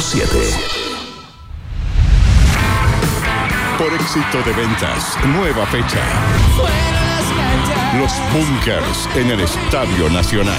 7. Por éxito de ventas, nueva fecha. Los Bunkers en el Estadio Nacional.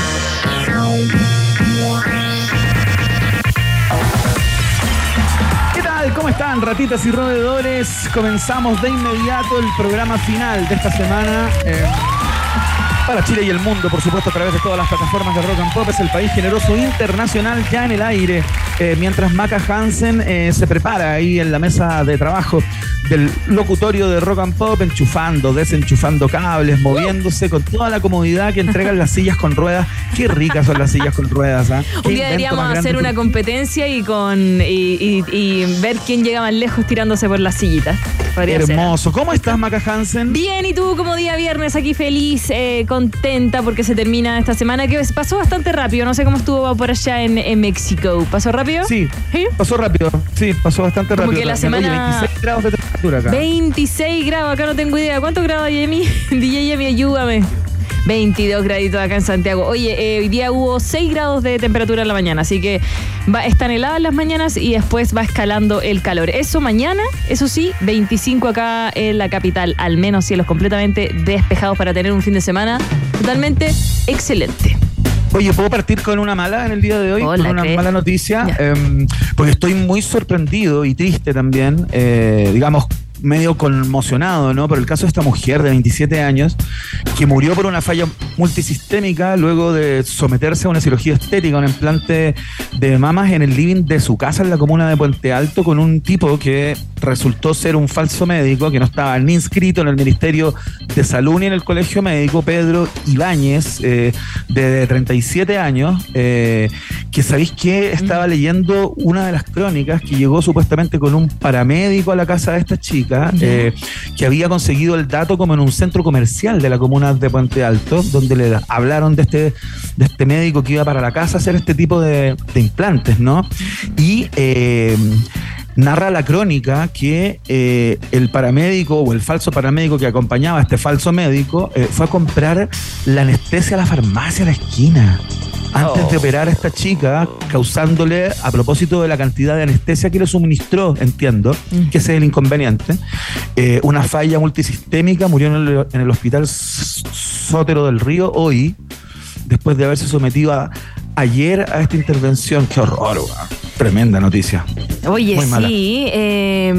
Están, ratitas y roedores? Comenzamos de inmediato el programa final de esta semana. eh, para Chile y el mundo, por supuesto, a través de todas las plataformas de Rock and Pop. Es el país generoso internacional ya en el aire. eh, mientras Maca Hansen eh, se prepara ahí en la mesa de trabajo del locutorio de Rock and Pop, enchufando, desenchufando cables, moviéndose con toda la comodidad que entregan las sillas con ruedas. Qué ricas son las sillas con ruedas. Qué Un día deberíamos hacer una competencia y con y, y- y ver quién llega más lejos tirándose por las sillitas. Podría ser. Hermoso. ¿Cómo estás, Maca Hansen? Bien, y tú como día viernes aquí feliz, eh, contenta porque se termina esta semana que pasó bastante rápido. No sé cómo estuvo por allá en, en México. ¿Pasó rápido? Sí, ¿Sí? pasó rápido. Sí, pasó bastante Como rápido. que la también. Oye, semana- 26 grados de temperatura acá. 26 grados, acá no tengo idea. ¿Cuántos grados, Jamie? DJ ayúdame. 22 graditos acá en Santiago. Oye, eh, hoy día hubo 6 grados de temperatura en la mañana, así que va, están heladas las mañanas y después va escalando el calor. Eso mañana, eso sí, 25 acá en la capital, al menos cielos completamente despejados para tener un fin de semana totalmente excelente. Oye, ¿puedo partir con una mala en el día de hoy? Hola, con una ¿qué? mala noticia. Em, porque estoy muy sorprendido y triste también, eh, digamos, medio conmocionado, ¿no? Por el caso de esta mujer de 27 años que murió por una falla multisistémica luego de someterse a una cirugía estética, un implante de mamas en el living de su casa en la comuna de Puente Alto con un tipo que resultó ser un falso médico que no estaba ni inscrito en el Ministerio de Salud ni en el Colegio Médico, Pedro Ibáñez, eh, de 37 años, eh, que sabéis que estaba leyendo una de las crónicas que llegó supuestamente con un paramédico a la casa de esta chica, eh, que había conseguido el dato como en un centro comercial de la comuna de Puente Alto, donde le hablaron de este, de este médico que iba para la casa a hacer este tipo de, de implantes, ¿no? Y eh, narra la crónica que eh, el paramédico o el falso paramédico que acompañaba a este falso médico eh, fue a comprar la anestesia a la farmacia a la esquina. Antes de operar a esta chica, causándole, a propósito de la cantidad de anestesia que le suministró, entiendo, que ese es el inconveniente, eh, una falla multisistémica, murió en el, en el hospital Sótero del Río hoy, después de haberse sometido a, ayer a esta intervención. Qué horror. Tremenda noticia. Oye, Muy sí. eh,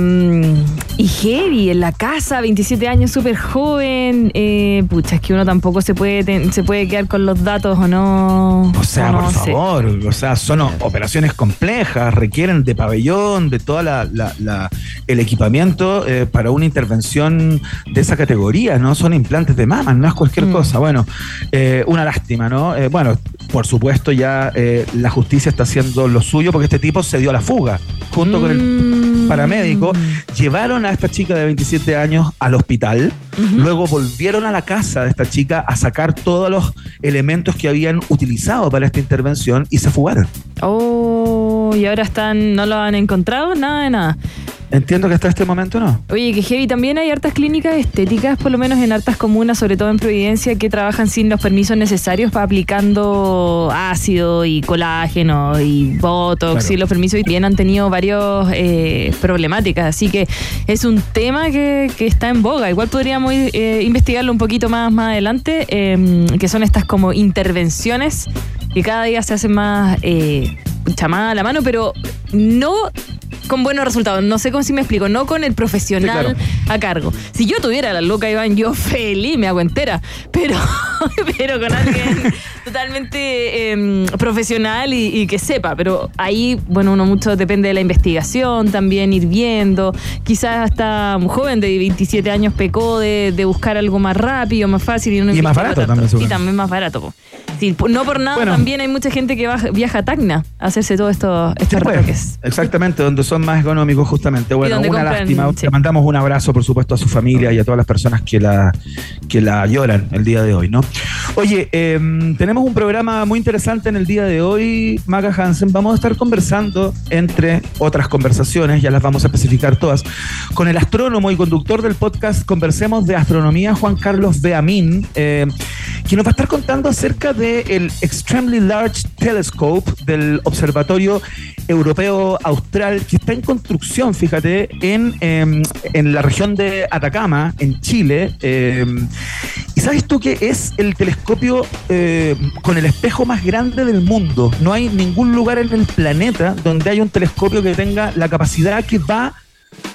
y heavy en la casa, 27 años, súper joven. Eh, pucha, es que uno tampoco se puede, ten- se puede quedar con los datos o no. O sea, o no por sé. favor, o sea, son operaciones complejas, requieren de pabellón, de todo la, la- la- el equipamiento eh, para una intervención de esa categoría, ¿no? Son implantes de mamas, no es cualquier Mm. cosa. Bueno, eh, una lástima, ¿no? Eh, bueno, por supuesto ya eh, la justicia está haciendo lo suyo porque este tipo se dio a la fuga junto con el Mm. paramédico, llevaron a esta chica de 27 años al hospital, luego volvieron a la casa de esta chica a sacar todos los elementos que habían utilizado para esta intervención y se fugaron. Oh, y ahora están, no lo han encontrado, nada de nada. Entiendo que hasta este momento no. Oye, que heavy, también hay hartas clínicas estéticas, por lo menos en hartas comunas, sobre todo en Providencia, que trabajan sin los permisos necesarios para aplicando ácido y colágeno y botox Claro. y los permisos y bien han tenido varios eh, problemáticas. Así que es un tema que, que está en boga. Igual podríamos eh, investigarlo un poquito más, más adelante, eh, que son estas como intervenciones que cada día se hacen más chamadas a la mano, pero no con buenos resultados. No sé cómo si me explico, no con el profesional Sí, a cargo. Si yo tuviera la loca Iván, yo feliz me hago entera, pero, pero con alguien totalmente em, profesional y, y que sepa. Pero ahí, bueno, uno mucho depende de la investigación, también ir viendo. Quizás hasta un joven de 27 años pecó de, de buscar algo más rápido, más fácil. Y, no Y más barato tanto. también, Y también más barato. po. No por nada, Bueno. también hay mucha gente que baja- viaja a Tacna a hacerse todos estos, estos Sí, pues, exactamente, donde son más económicos justamente. Bueno, una compran, lástima. sí. Le mandamos un abrazo, por supuesto, a su familia y a todas las personas que la, que la lloran el día de hoy, ¿no? Oye, eh, tenemos un programa muy interesante en el día de hoy, Maca Hansen. Vamos a estar conversando, entre otras conversaciones, ya las vamos a especificar todas, con el astrónomo y conductor del podcast Conversemos de Astronomía, Juan Carlos Beamín, eh, que nos va a estar contando acerca del Extremely Large Telescope del Observatorio Europeo Austral, que está en construcción, fíjate, en, eh, en la región de Atacama, en Chile. eh, y sabes tú que es el telescopio eh, con el espejo más grande del mundo. No hay ningún lugar en el planeta donde haya un telescopio que tenga la capacidad que va a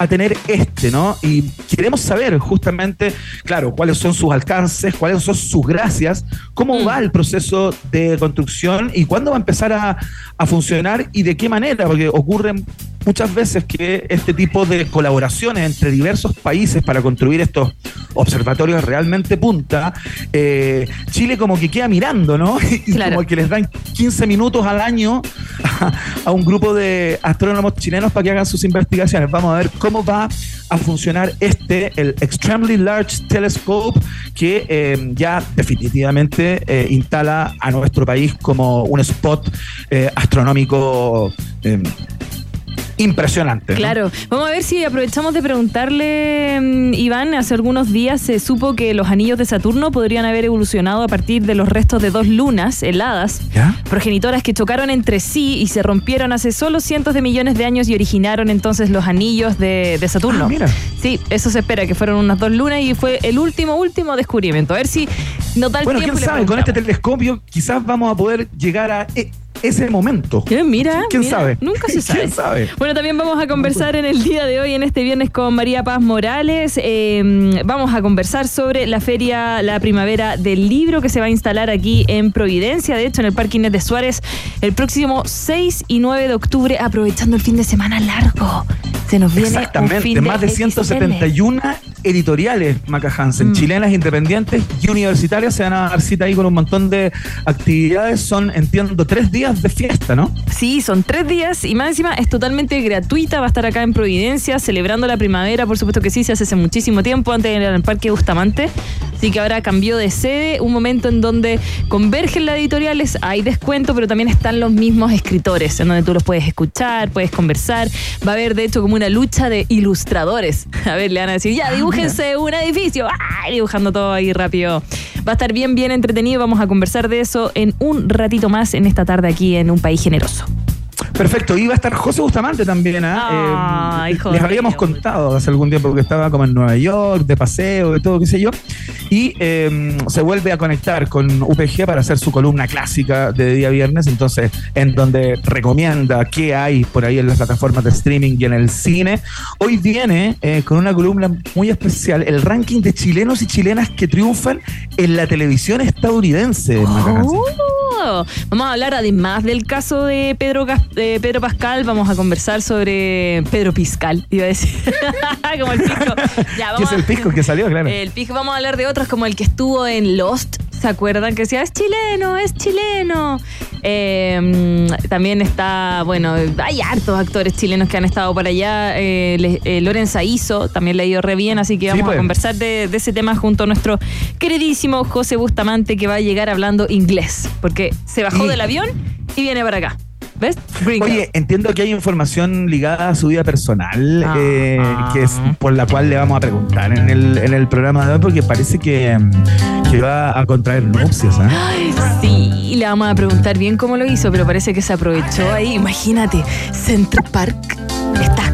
tener este, ¿no? Y queremos saber justamente, claro, cuáles son sus alcances, cuáles son sus gracias, cómo Mm. va el proceso de construcción y cuándo va a empezar a, a funcionar y de qué manera, porque ocurren muchas veces que este tipo de colaboraciones entre diversos países para construir estos observatorios realmente punta, eh, Chile como que queda mirando, ¿no? Y Claro. como que les dan 15 minutos al año a, a un grupo de astrónomos chilenos para que hagan sus investigaciones. Vamos a ver cómo va a funcionar este, el Extremely Large Telescope, que eh, ya definitivamente eh, instala a nuestro país como un spot eh, astronómico eh, impresionante. ¿no? Claro, vamos a ver si aprovechamos de preguntarle, mm, Iván, hace algunos días se supo que los anillos de Saturno podrían haber evolucionado a partir de los restos de dos lunas heladas, ¿Ya? progenitoras que chocaron entre sí y se rompieron hace solo cientos de millones de años y originaron entonces los anillos de, de Saturno. Ah, mira. Sí, eso se espera, que fueron unas dos lunas y fue el último, último descubrimiento. A ver si nos da el Bueno, tiempo. quién sabe, con este telescopio quizás vamos a poder llegar a e- ese momento. Eh, Mira, ¿Quién mira, sabe? Nunca se sabe. ¿Quién sabe? Bueno, también vamos a conversar en el día de hoy, en este viernes, con María Paz Morales. Eh, vamos a conversar sobre la feria, la primavera del libro que se va a instalar aquí en Providencia, de hecho, en el Parque Inés de Suárez, el próximo 6 y 9 de octubre, aprovechando el fin de semana largo. Se nos viene un Exactamente, fin más de XL. 171 editoriales, Maca Hansen, Mm. chilenas, independientes y universitarias se van a dar cita ahí con un montón de actividades. Son, entiendo, tres días de fiesta, ¿no? Sí, son tres días y más encima es totalmente gratuita. Va a estar acá en Providencia celebrando la primavera. Por supuesto que sí, se hace hace muchísimo tiempo. Antes en el Parque Bustamante. Así que ahora cambió de sede. Un momento en donde convergen las editoriales, hay descuento, pero también están los mismos escritores, en donde tú los puedes escuchar, puedes conversar. Va a haber, de hecho, como una lucha de ilustradores. A ver, le van a decir, ya, dibújense un edificio. ¡Ay! Dibujando todo ahí rápido. Va a estar bien, bien entretenido. Vamos a conversar de eso en un ratito más en esta tarde aquí en Un País Generoso. Perfecto, iba a estar José Bustamante también, ¿ah? Ay, Eh, les habíamos contado hace algún tiempo que estaba como en Nueva York, de paseo, de todo, qué sé yo, y eh, se vuelve a conectar con UPG para hacer su columna clásica de día viernes, entonces, en donde recomienda qué hay por ahí en las plataformas de streaming y en el cine. Hoy viene eh, con una columna muy especial, el ranking de chilenos y chilenas que triunfan en la televisión estadounidense. Maca Vamos a hablar además del caso de Pedro, de Pedro Pascal, vamos a conversar sobre Pedro Piscal, iba a decir. como el pisco. Ya, Que es el pisco que salió, claro. El pisco, vamos a hablar de otros como el que estuvo en Lost, ¿se acuerdan? Que decía, es chileno, es chileno. Eh, también está, bueno, hay hartos actores chilenos que han estado por allá. Eh, le- eh, Lorenza Iso también le ha ido re bien, así que Sí, vamos pues. a conversar de, de ese tema junto a nuestro queridísimo José Bustamante que va a llegar hablando inglés, porque se bajó Sí. del avión y viene para acá. ¿Ves? Green Oye, entiendo que hay información ligada a su vida personal, Ah. eh, que es por la cual le vamos a preguntar en el, en el programa de hoy, porque parece que, que va a contraer nupcias. Ay, sí, le vamos a preguntar bien cómo lo hizo, pero parece que se aprovechó ahí. Imagínate, Central Park,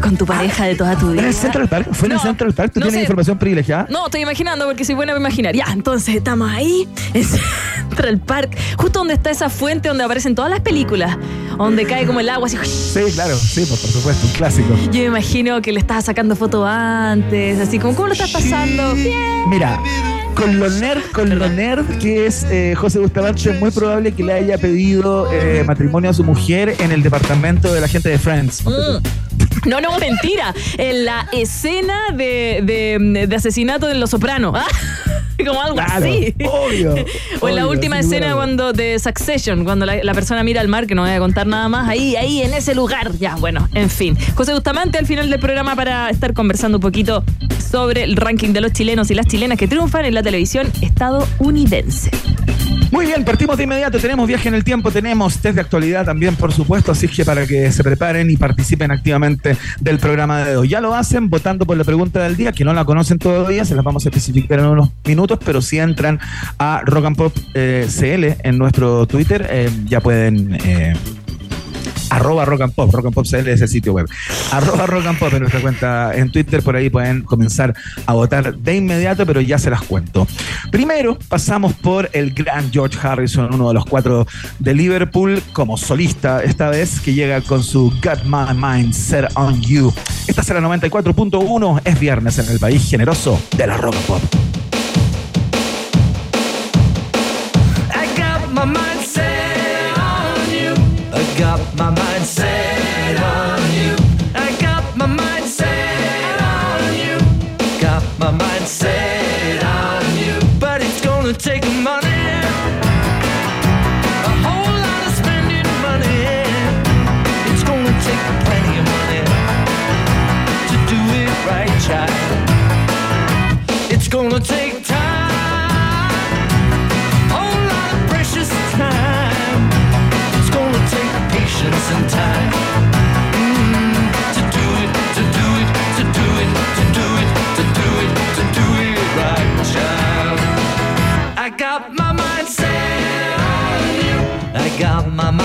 con tu pareja de toda tu vida. ¿En el Central Park? ¿Fue en el Central Park? ¿Tú no tienes sé. información privilegiada? No, estoy imaginando porque soy buena para imaginar. Ya, entonces estamos ahí, en Central Park, justo donde está esa fuente donde aparecen todas las películas, donde cae como el agua así. Sí, claro, sí, pues, por supuesto, un clásico. Yo me imagino que le estás sacando fotos antes, así como, ¿cómo lo estás pasando? Bien. Mira, con lo nerd, con lo nerd que es eh, José Bustamante, es muy probable que le haya pedido eh, matrimonio a su mujer en el departamento de la gente de Friends. Mm. No, no, mentira. En la escena de, de- de asesinato de Los Sopranos. ¿ah? Como algo Claro, así. obvio. O en la obvio, última escena cuando de Succession, cuando la, la persona mira al mar, que no voy a contar nada más, ahí, ahí, en ese lugar. Ya, bueno, en fin. José Bustamante al final del programa para estar conversando un poquito sobre el ranking de los chilenos y las chilenas que triunfan en la televisión estadounidense. Muy bien, partimos de inmediato. Tenemos viaje en el tiempo, tenemos test de actualidad también, por supuesto. Así que para que se preparen y participen activamente del programa de hoy. Ya lo hacen votando por la pregunta del día, que no la conocen todavía, se las vamos a especificar en unos minutos, pero si entran a Rock and Pop eh, CL en nuestro Twitter, eh, ya pueden. eh, Arroba Rock and Pop, Rock and Pop CL es el sitio web. Arroba Rock and Pop en nuestra cuenta en Twitter, por ahí pueden comenzar a votar de inmediato, pero ya se las cuento. Primero pasamos por el gran George Harrison, uno de los cuatro de Liverpool, como solista, esta vez que llega con su Got My Mind Set on You. Esta será 94.1, es viernes en el país generoso de la Rock and Pop. My mind got my mind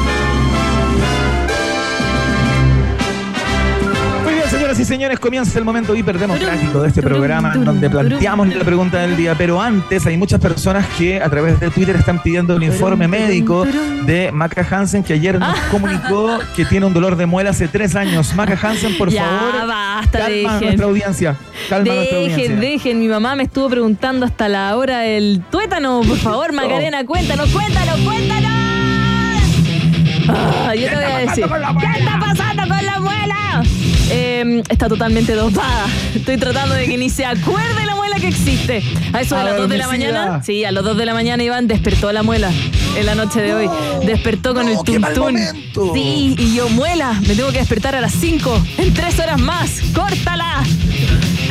Señoras y señores, comienza el momento hiperdemocrático de este programa en donde planteamos la pregunta del día. Pero antes, hay muchas personas que a través de Twitter están pidiendo el informe médico de Maca Hansen, que ayer nos comunicó que tiene un dolor de muela hace tres años. Maca Hansen, por Ya, favor, basta, calma a dejen. nuestra audiencia. Calma a nuestra Dejen, audiencia. dejen. Mi mamá me estuvo preguntando hasta la hora del tuétano. Por favor, Macarena, cuéntanos, cuéntanos, cuéntanos. Ah, yo te voy a decir. ¿Qué está pasando con la muela? Eh, está totalmente dopada. Estoy tratando de que ni se acuerde la muela que existe. A eso de las 2 de la mañana. Sí, a las 2 de la mañana Iván despertó la muela en la noche de hoy. Despertó con no, el tuntún. Sí, y yo muela. Me tengo que despertar a las 5. En 3 horas más. ¡Córtala!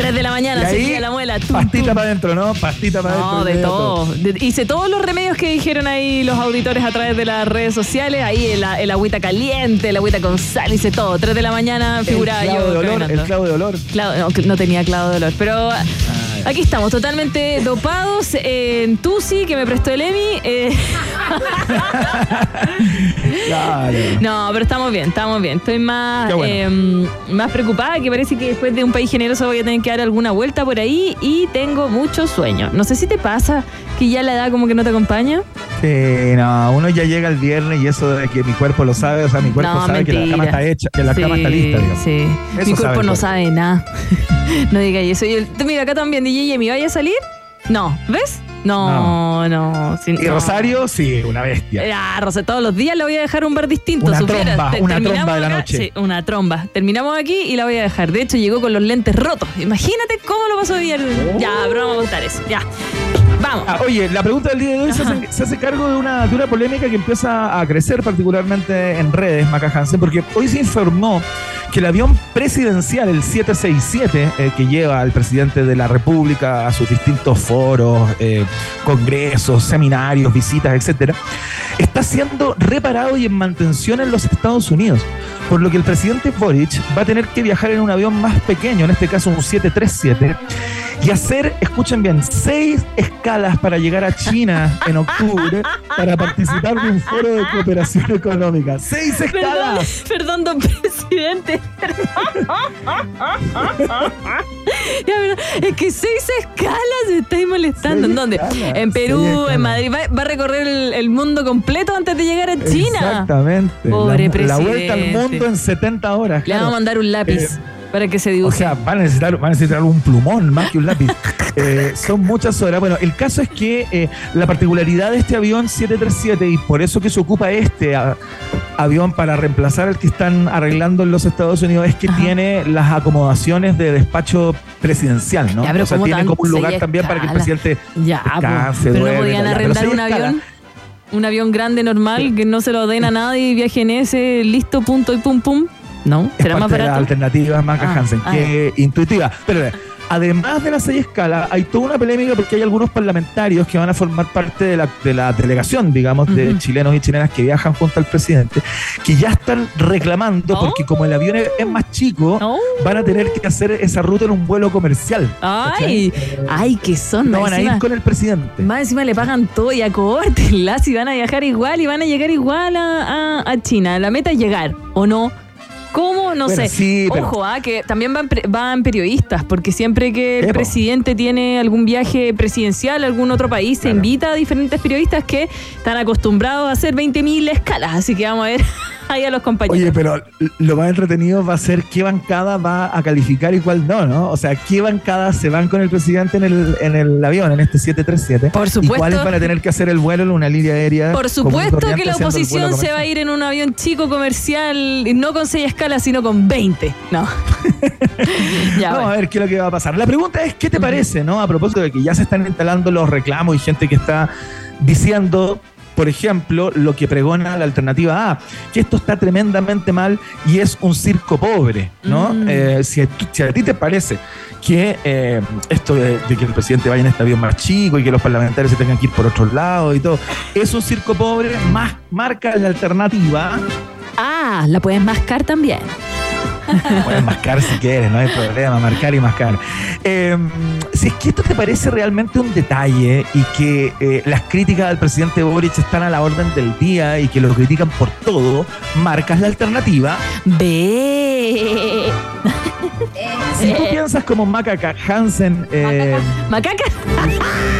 3 de la mañana seguía la muela. Tum, pastita tum. para adentro, ¿no? Pastita para adentro. No, de todo. Hice todos los remedios que dijeron ahí los auditores a través de las redes sociales. Ahí el, el agüita caliente, el agüita con sal, hice todo. 3 de la mañana figuraba el clavo yo. de olor, el clavo de olor. Clavo- no, tenía clavo de olor. Pero aquí estamos, totalmente dopados. En Tusi, que me prestó el Emi. eh, Claro. no, pero estamos bien, estamos bien. Estoy más, bueno. eh, más preocupada que parece que después de un país generoso voy a tener que dar alguna vuelta por ahí y tengo mucho sueño. No sé si te pasa que ya la edad como que no te acompaña. Sí, no, uno ya llega el viernes y eso de que mi cuerpo lo sabe, o sea, mi cuerpo No, sabe que la cama está hecha, que la cama está lista, digamos. Sí. Eso Mi cuerpo no cuerpo. sabe nada. no diga eso. Y el- mira, acá también, DJ Yemi, ¿vaya a salir? No. ¿Ves? No, no. sí, Y no. Rosario, sí, una bestia. Ah, Rosa, todos los días la voy a dejar un bar distinto. Una supieras. tromba, Te- una tromba de la acá- noche. Sí, una tromba. Terminamos aquí y la voy a dejar. De hecho, llegó con los lentes rotos. Imagínate cómo lo pasó bien. Ya, pero vamos a contar eso. Ya. Vamos. Ah, oye, la pregunta del día de hoy se hace, se hace cargo de una, de una polémica que empieza a crecer particularmente en redes, Maca Hansen, porque hoy se informó que el avión presidencial, el 767, eh, que lleva al presidente de la República a sus distintos foros, eh, congresos, seminarios, visitas, etcétera, está siendo reparado y en mantención en los Estados Unidos. Por lo que el presidente Boric va a tener que viajar en un avión más pequeño, en este caso un 737, y hacer, escuchen bien, seis escalas para llegar a China en octubre para participar de un foro de cooperación económica. ¡Seis escalas! perdón, don presidente. Es que seis escalas estáis molestando. ¿En dónde? escalas, En Perú, en Madrid. Va, va a recorrer el, el mundo completo antes de llegar a China. Exactamente. Pobre la, la vuelta al presidente. mundo en 70 horas. Le claro. vamos a mandar un lápiz Eh, para que se O dibuje. sea, van a necesitar, van a necesitar un plumón más que un lápiz. Eh, son muchas horas. Bueno, el caso es que eh, la particularidad de este avión 737, y por eso que se ocupa este a- avión para reemplazar al que están arreglando en los Estados Unidos, es que Ajá. tiene las acomodaciones de despacho presidencial, ¿no? Ya, pero o sea, ¿cómo tiene como un lugar también para que el presidente ya, descanse, pero no duerme, podían ya, pero arrendar un avión. Un avión grande, normal, que no se lo den a nadie y viaje en ese, listo, punto y pum pum. No, será más las barato. alternativas Maca Ah, Hansen, ah, que intuitiva. Pero eh, además de las seis escalas, hay toda una polémica porque hay algunos parlamentarios que van a formar parte de la, de la delegación, digamos, de chilenos y chilenas que viajan junto al presidente, que ya están reclamando Oh. porque como el avión es, más chico, Oh. van a tener que hacer esa ruta en un vuelo comercial. Ay, ay, que son. No más van a ir con el presidente. Más encima le pagan todo y acórtenla si van a viajar igual y van a llegar igual a, a- a China. La meta es llegar, ¿o no? ¿Cómo? No Bueno, sé. sí, pero- Ojo, ah, que también van, van periodistas, porque siempre que el presidente tiene algún viaje presidencial a algún otro país, se invita a diferentes periodistas que están acostumbrados a hacer 20.000 escalas. Así que vamos a ver ahí a los compañeros. Oye, pero lo más entretenido va a ser qué bancada va a calificar y cuál no, ¿no? O sea, qué bancadas se van con el presidente en el, en el avión, en este 737. Por supuesto. ¿Y cuáles van a tener que hacer el vuelo en una línea aérea? Por supuesto que la oposición se va a ir en un avión chico comercial, no con 6 sino con 20. No. ya, Vamos bueno. a ver qué es lo que va a pasar. La pregunta es, ¿qué te parece, no? A propósito de que ya se están instalando los reclamos y gente que está diciendo, por ejemplo, lo que pregona la alternativa A, que esto está tremendamente mal y es un circo pobre, ¿no? Mm. Eh, si, a, tú- si a ti te parece que eh, esto de, de que el presidente vaya en este avión más chico y que los parlamentarios se tengan que ir por otros lados y todo, es un circo pobre, más marca la alternativa Ah, la puedes mascar también. Puedes mascar si quieres, no hay problema, marcar y mascar. Eh, si es que esto te parece realmente un detalle y que eh, las críticas al presidente Boric están a la orden del día y que lo critican por todo, marcas la alternativa. Ve. Si tú piensas como Macaca Hansen, eh, Macaca. ¿es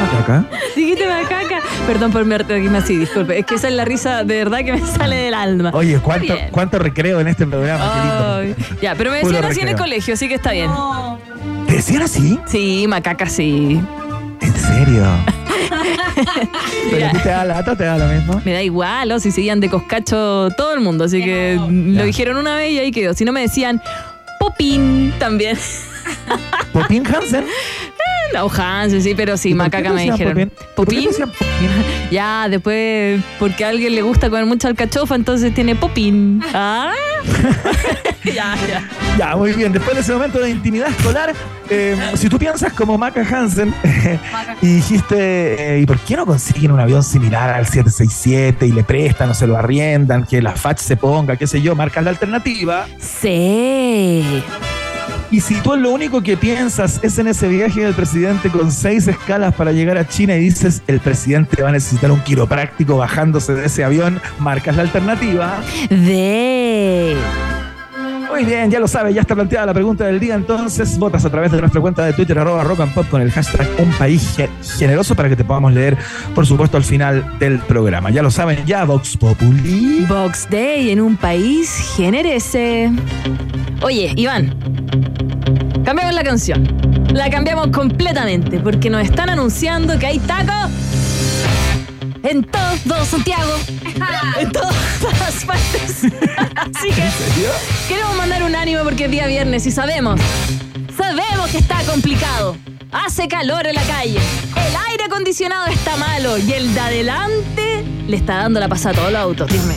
Macaca? Dijiste macaca. Perdón por mi reírme así, disculpe. Es que esa es la risa de verdad que me sale del alma. Oye, ¿cuánto, bien. cuánto recreo en este programa? Qué lindo. Ay, Ya, pero me Puro decían así en el colegio, así que está bien. ¿Te decían así? Sí, macaca sí. ¿En serio? ¿Pero Mira. a ti te da lata? ¿Te da lo mismo? Me da igual, o si seguían de coscacho todo el mundo, así que lo Ya. dijeron una vez y ahí quedó. Si no me decían Popín también. ¿Popín Hansen? No, Hansen, sí, pero sí, ¿Y por qué macaca me dijeron. ¿Por qué te ¿Popín? decían Popín? Ya, después, porque a alguien le gusta comer mucha alcachofa, entonces tiene Popín. Ah. ya, ya. Ya, muy bien. Después de ese momento de intimidad escolar, eh, si tú piensas como Maca Hansen y dijiste, eh, ¿y por qué no consiguen un avión similar al 767 y le prestan o se lo arriendan, que la FACH se ponga, qué sé yo, marcas la alternativa? Sí. Y si tú lo único que piensas es en ese viaje del presidente con seis escalas para llegar a China y dices, el presidente va a necesitar un quiropráctico bajándose de ese avión, marcas la alternativa. De. Muy bien, ya lo sabes, ya está planteada la pregunta del día, entonces votas a través de nuestra cuenta de Twitter, arroba rock and pop con el hashtag un país ge- generoso para que te podamos leer, por supuesto, al final del programa. Ya lo saben, ya Vox Populi. Box Day en un país generese. Oye, Iván, cambiamos la canción. La cambiamos completamente porque nos están anunciando que hay tacos en todo Santiago. En todas partes. Así que queremos mandar un ánimo porque es día viernes y sabemos, sabemos que está complicado. Hace calor en la calle. El aire acondicionado está malo y el de adelante le está dando la pasada a todos los autos. Dime.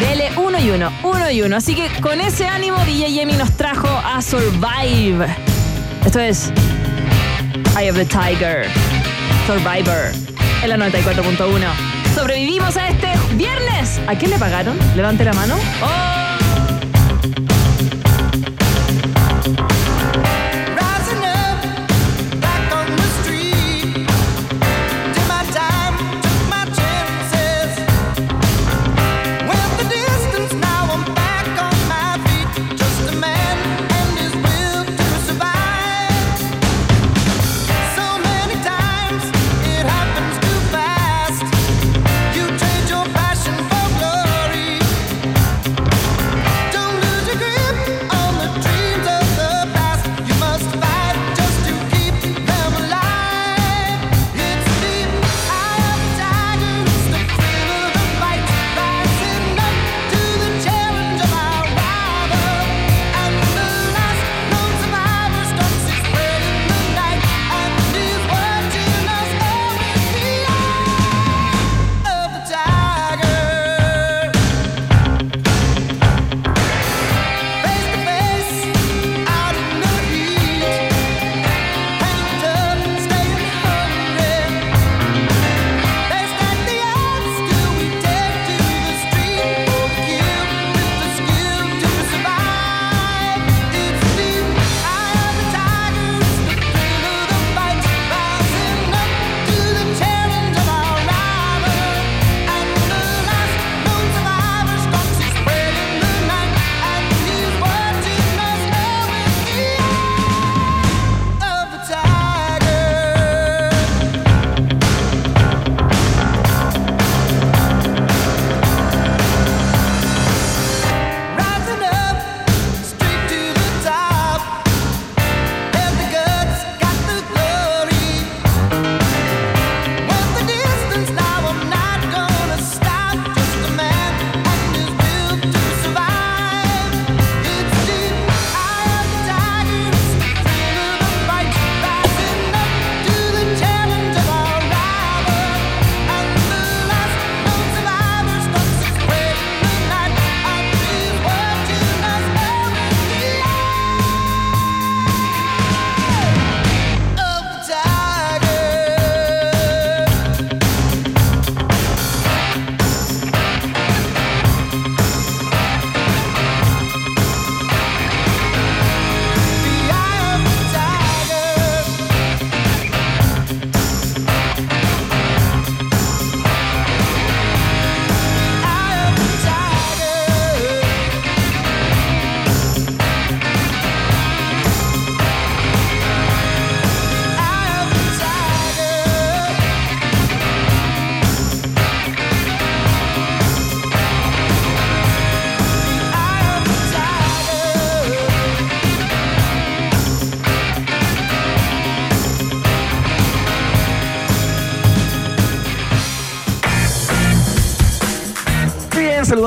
Dele uno y uno, uno y uno. Así que con ese ánimo, DJ Yemi nos trajo a Survive. Esto es Eye of the Tiger. Survivor. En la 94.1. Sobrevivimos a este viernes. ¿A quién le pagaron? Levante la mano. ¡Oh!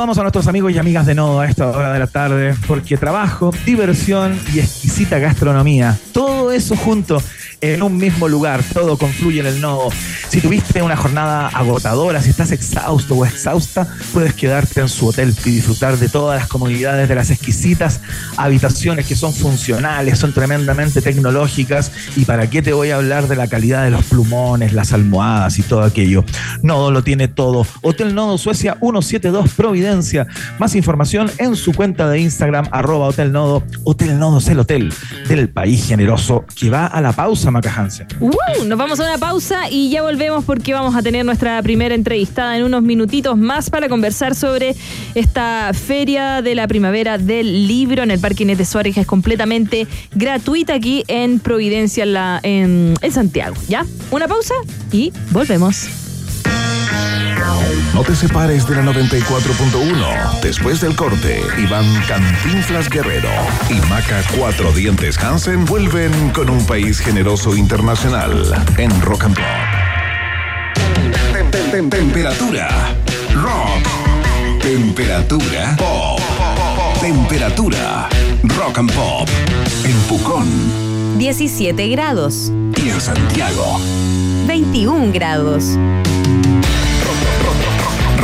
Saludamos a nuestros amigos y amigas de Nodo a esta hora de la tarde, porque trabajo, diversión y exquisita gastronomía, todo eso junto en un mismo lugar, todo confluye en el Nodo. Si tuviste una jornada agotadora, si estás exhausto o exhausta, puedes quedarte en su hotel y disfrutar de todas las comodidades de las exquisitas habitaciones que son funcionales, son tremendamente tecnológicas y para qué te voy a hablar de la calidad de los plumones, las almohadas y todo aquello. Nodo lo tiene todo. Hotel Nodo Suecia 172 Providencia. Más información en su cuenta de Instagram, arroba Hotel Nodo. Hotel Nodo es el hotel del país generoso que va a la pausa, Maca Hansen. ¡Uh! nos vamos a una pausa y ya volvemos porque vamos a tener nuestra primera entrevistada en unos minutitos más para conversar sobre esta feria de la primavera del libro en el Parque Inés de Suárez, que es completamente gratuita aquí en Providencia, en, la- en- en Santiago. ¿Ya? Una pausa y volvemos. No te separes de la 94.1. Después del corte, Iván Cantinflas Guerrero y Maca Cuatro Dientes Hansen vuelven con un país generoso internacional en Rock and Pop. Tem- tem- tem- Temperatura. Rock. Temperatura. Pop. Temperatura. Rock and Pop. En Pucón 17 grados, y en Santiago. 21 grados.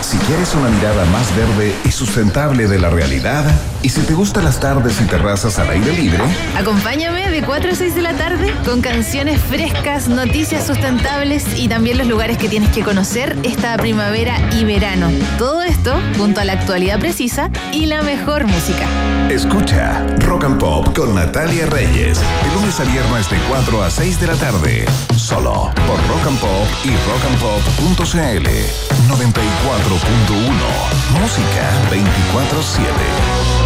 Si quieres una mirada más verde y sustentable de la realidad, y si te gustan las tardes y terrazas al aire libre, Acompáñame de 4 a 6 de la tarde con canciones frescas, noticias sustentables y también los lugares que tienes que conocer esta primavera y verano. Todo esto junto a la actualidad precisa y la mejor música. escucha Rock and Pop con Natalia Reyes. De lunes a viernes de 4 a 6 de la tarde. Solo Rock and Pop y rockandpop.cl 94.1. Música 24-7.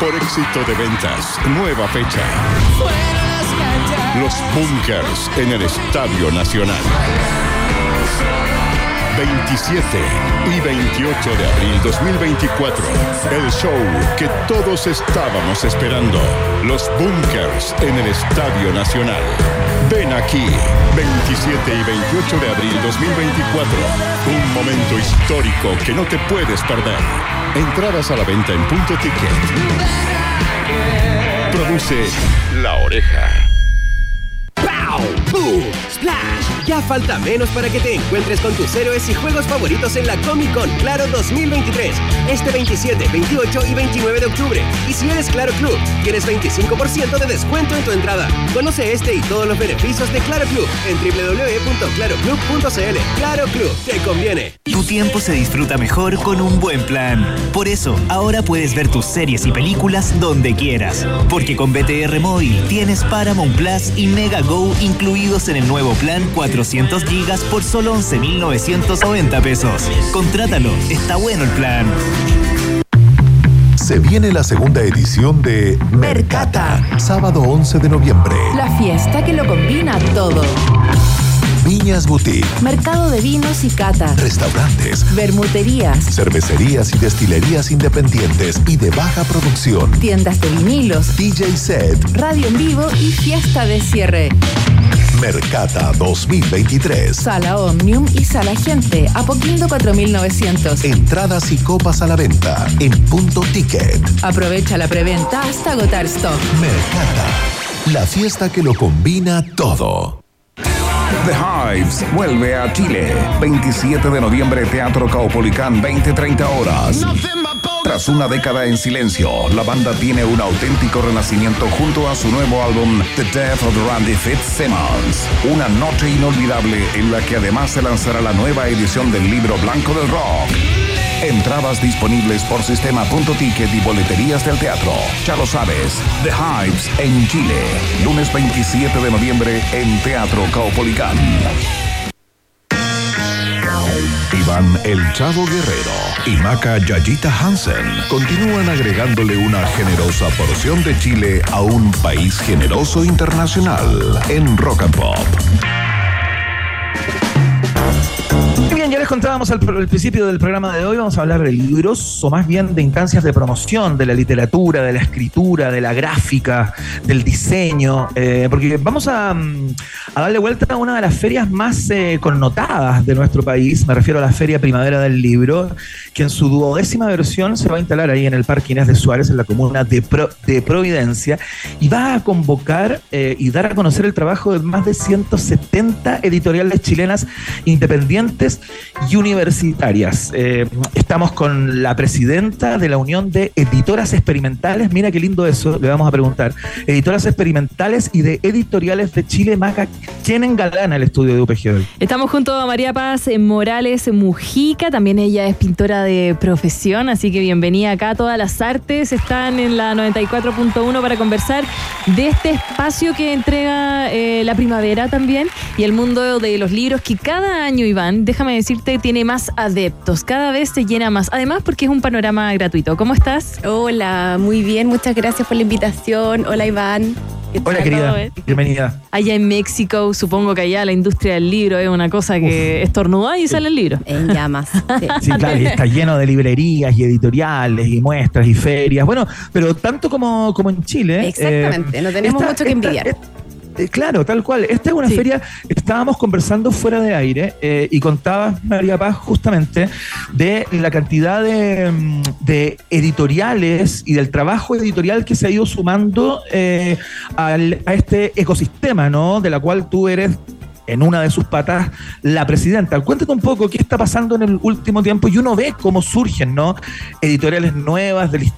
Por éxito de ventas, nueva fecha. Los Bunkers en el Estadio Nacional. 27 y 28 de abril 2024. El show que todos estábamos esperando. Los Bunkers en el Estadio Nacional. Ven aquí, 27 y 28 de abril 2024. Un momento histórico que no te puedes perder. Entradas a la venta en punto ticket. Produce La Oreja. ¡Pow! ¡Boom! ¡Splash! Ya falta menos para que te encuentres con tus héroes y juegos favoritos en la Comic Con Claro 2023. Este 27, 28 y 29 de octubre. Y si eres Claro Club, tienes 25% de descuento en tu entrada. Conoce este y todos los beneficios de Claro Club en www.claroclub.cl. Claro Club, te conviene. Tu tiempo se disfruta mejor con un buen plan. Por eso, ahora puedes ver tus series y películas donde quieras. Porque con BTR Móvil tienes Paramount Plus y Mega Go incluidos en el nuevo plan 400 gigas por solo 11.990 pesos. Contrátalo, está bueno el plan. Se viene la segunda edición de Mercata, sábado 11 de noviembre. La fiesta que lo combina todo. Viñas Boutique, Mercado de vinos y cata. restaurantes, Bermuterías. cervecerías y destilerías independientes y de baja producción. Tiendas de vinilos. DJ Set, Radio en vivo y fiesta de cierre. Mercata 2023. Sala Omnium y Sala Gente. Apoquindo 4900. Entradas y copas a la venta en punto ticket. Aprovecha la preventa hasta agotar stock. Mercata, la fiesta que lo combina todo. The Hives vuelve a Chile. 27 de noviembre, Teatro Caupolicán, 20-30 horas. Tras una década en silencio, la banda tiene un auténtico renacimiento junto a su nuevo álbum The Death of Randy Fitzsimmons. Una noche inolvidable en la que además se lanzará la nueva edición del libro blanco del rock. Entradas disponibles por sistema.ticket y boleterías del teatro. Ya lo sabes, The Hypes en Chile. Lunes 27 de noviembre en Teatro Caupolicán. Iván El Chavo Guerrero y Maca Yayita Hansen continúan agregándole una generosa porción de Chile a un país generoso internacional en Rock and Pop. Les contábamos al, principio del programa de hoy, vamos a hablar de libros, o más bien de instancias de promoción de la literatura, de la escritura, de la gráfica, del diseño, eh, porque vamos a, mm, a darle vuelta a una de las ferias más eh, connotadas de nuestro país, me refiero a la Feria Primavera del Libro, que en su duodécima versión se va a instalar ahí en el Parque Inés de Suárez, en la comuna de, Pro- de Providencia, y va a convocar eh, y dar a conocer el trabajo de más de 170 editoriales chilenas independientes y universitarias. Eh, estamos con la presidenta de la Unión de Editoras Experimentales, mira qué lindo eso, le vamos a preguntar. Editoras Experimentales y de Editoriales de Chile, Maca, ¿quién engalana el estudio de UPG hoy? Estamos junto a María Paz Morales Mujica, también ella es pintora de profesión, así que bienvenida acá. Todas las artes están en la 94.1 para conversar de este espacio que entrega eh, la primavera también y el mundo de los libros que cada año, Iván, déjame decirte, tiene más adeptos, cada vez se llena más. Además porque es un panorama gratuito. ¿Cómo estás? Hola, muy bien, muchas gracias por la invitación. Hola Iván. ¿Qué Hola querida, eh. bienvenida. Allá en México, supongo que allá la industria del libro es una cosa que estornuda y sale el libro. En llamas. sí. Sí, claro, y está lleno de librerías y editoriales y muestras y ferias. Bueno, pero tanto como, como en Chile. Exactamente, no tenemos mucho que envidiar. Eh, claro, tal cual. Esta es una Sí. feria, estábamos conversando fuera de aire eh, y contaba María Paz justamente de la cantidad de, mm, de editoriales y del trabajo editorial que se ha ido sumando eh, al- a este ecosistema, ¿no? De la cual tú eres en una de sus patas la presidenta. Cuéntate un poco qué está pasando en el último tiempo y uno ve cómo surgen, ¿no? Editoriales nuevas de lis-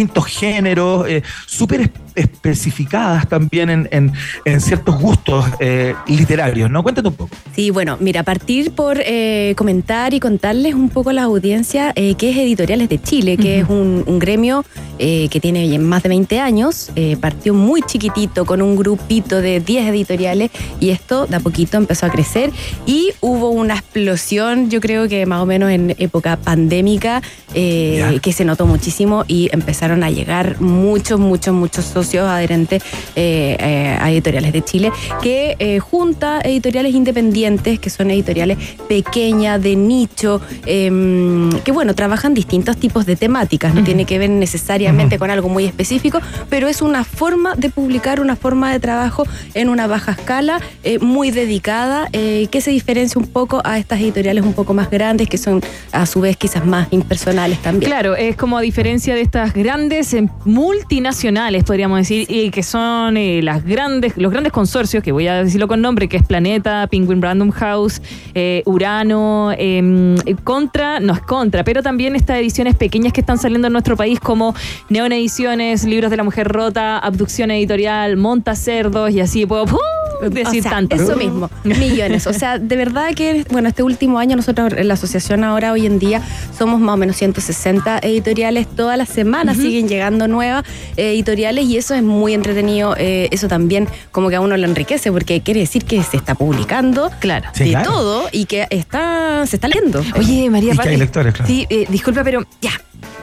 distintos géneros, eh, súper es- especificadas también en, en- en ciertos gustos eh, literarios, ¿no? Cuéntate un poco. Sí, bueno, mira, partir por eh, comentar y contarles un poco a la audiencia eh, qué es Editoriales de Chile, que es un, un gremio eh, que tiene más de 20 años, partió muy chiquitito con un grupito de 10 editoriales y esto de a poquito empezó a crecer y hubo una explosión, yo creo que más o menos en época pandémica, que se notó muchísimo y empezaron a llegar muchos, muchos, muchos socios adherentes eh, eh, a editoriales de Chile, que eh, junta editoriales independientes, que son editoriales pequeñas, de nicho, em, que bueno, trabajan distintos tipos de temáticas, no tiene que ver necesariamente con algo muy específico, pero es una forma de publicar, una forma de trabajo en una baja escala, eh, muy dedicada, eh, que se diferencia un poco a estas editoriales un poco más grandes, que son a su vez quizás más impersonales también. Claro, es como a diferencia de estas grandes eh, multinacionales, podríamos decir, y que son eh, las grandes, los grandes consorcios, que voy a decirlo con nombre, que es Planeta, Penguin Random House, eh, Urano, eh, Contra, no es Contra, pero también estas ediciones pequeñas que están saliendo en nuestro país como Neon Ediciones, Libros de la Mujer Rota, Abducción Editorial, Monta Cerdos y así puedo ¡uh! decir O sea, tanto. Eso mismo, millones. O sea, de verdad que, bueno, este último año nosotros en la asociación ahora, hoy en día, somos más o menos 160 editoriales. Todas las semanas siguen llegando nuevas eh, editoriales y eso es muy entretenido. eh, eso también como que a uno lo enriquece porque quiere decir que se está publicando Claro. Sí, de claro. todo y que está se está leyendo. Oye, María Paz, lectores, claro. Sí, eh, disculpa, pero ya.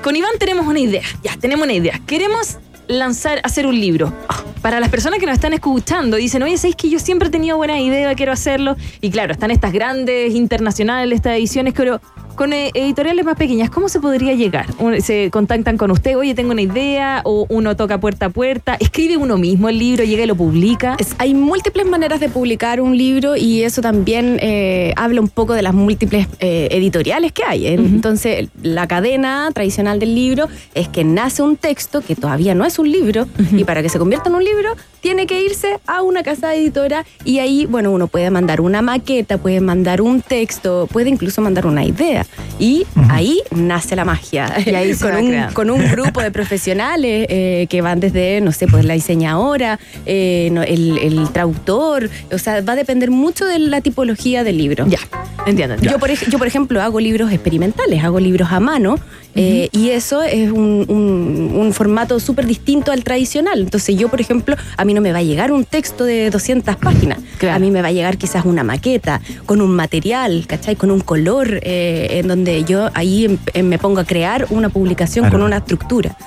Con Iván tenemos una idea. Ya, tenemos una idea. Queremos lanzar, hacer un libro. Ah, Para las personas que nos están escuchando, dicen, oye, ¿sabéis que yo siempre he tenido buena idea, quiero hacerlo? Y claro, están estas grandes internacionales, estas ediciones, pero con eh, editoriales más pequeñas, ¿cómo se podría llegar? ¿Se contactan con usted? Oye, tengo una idea, o uno toca puerta a puerta, escribe uno mismo el libro, llega y lo publica. Es- hay múltiples maneras de publicar un libro y eso también eh, habla un poco de las múltiples eh, editoriales que hay. Entonces, la cadena tradicional del libro es que nace un texto que todavía no es un libro y para que se convierta en un libro tiene que irse a una casa editora y ahí, bueno, uno puede mandar una maqueta, puede mandar un texto, puede incluso mandar una idea. Y ahí nace la magia. Y ahí se con, va un, creando. con un grupo de profesionales eh, que van desde, no sé, pues la diseñadora, eh, no, el, el traductor. O sea, va a depender mucho de la tipología del libro. Ya, entiendo. entiendo. Yo por, yo, por ejemplo, hago libros experimentales, hago libros a mano eh, y eso es un, un- un formato súper distinto al tradicional. Entonces yo, por ejemplo, a mí no me va a llegar un texto de 200 páginas. A mí me va a llegar quizás una maqueta con un material, ¿cachai? Con un color eh, en donde yo ahí em- em- me pongo a crear una publicación Claro. con una estructura.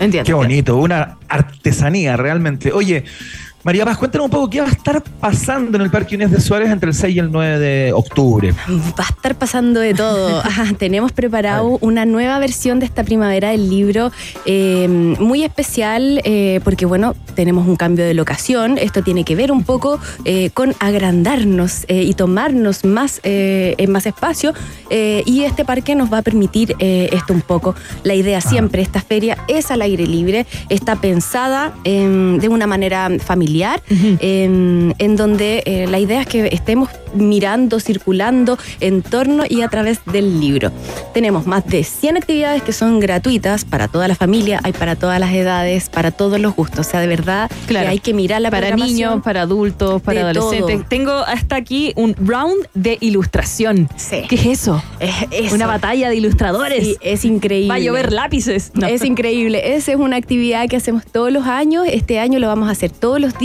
Entiendo. Qué bonito, una artesanía realmente. Oye, María Paz, cuéntanos un poco qué va a estar pasando en el Parque Inés de Suárez entre el 6 y el 9 de octubre. Va a estar pasando de todo. Tenemos preparado una nueva versión de esta primavera del libro, eh, muy especial, eh, porque bueno, tenemos un cambio de locación. Esto tiene que ver un poco eh, con agrandarnos y tomarnos más, en más espacio. y este parque nos va a permitir esto un poco. La idea siempre, esta feria es al aire libre, está pensada em, de una manera familiar, en donde eh, la idea es que estemos mirando, circulando en torno y a través del libro. Tenemos más de 100 actividades que son gratuitas para toda la familia, hay para todas las edades, para todos los gustos. O sea, de verdad Claro. que hay que mirar la para niños, para adultos, para adolescentes. todo. Tengo hasta aquí un round de ilustración. ¿Qué es eso? eso. Una batalla de ilustradores. Sí, es increíble. Va a llover lápices. No. Es increíble. Esa es una actividad que hacemos todos los años. Este año lo vamos a hacer todos los días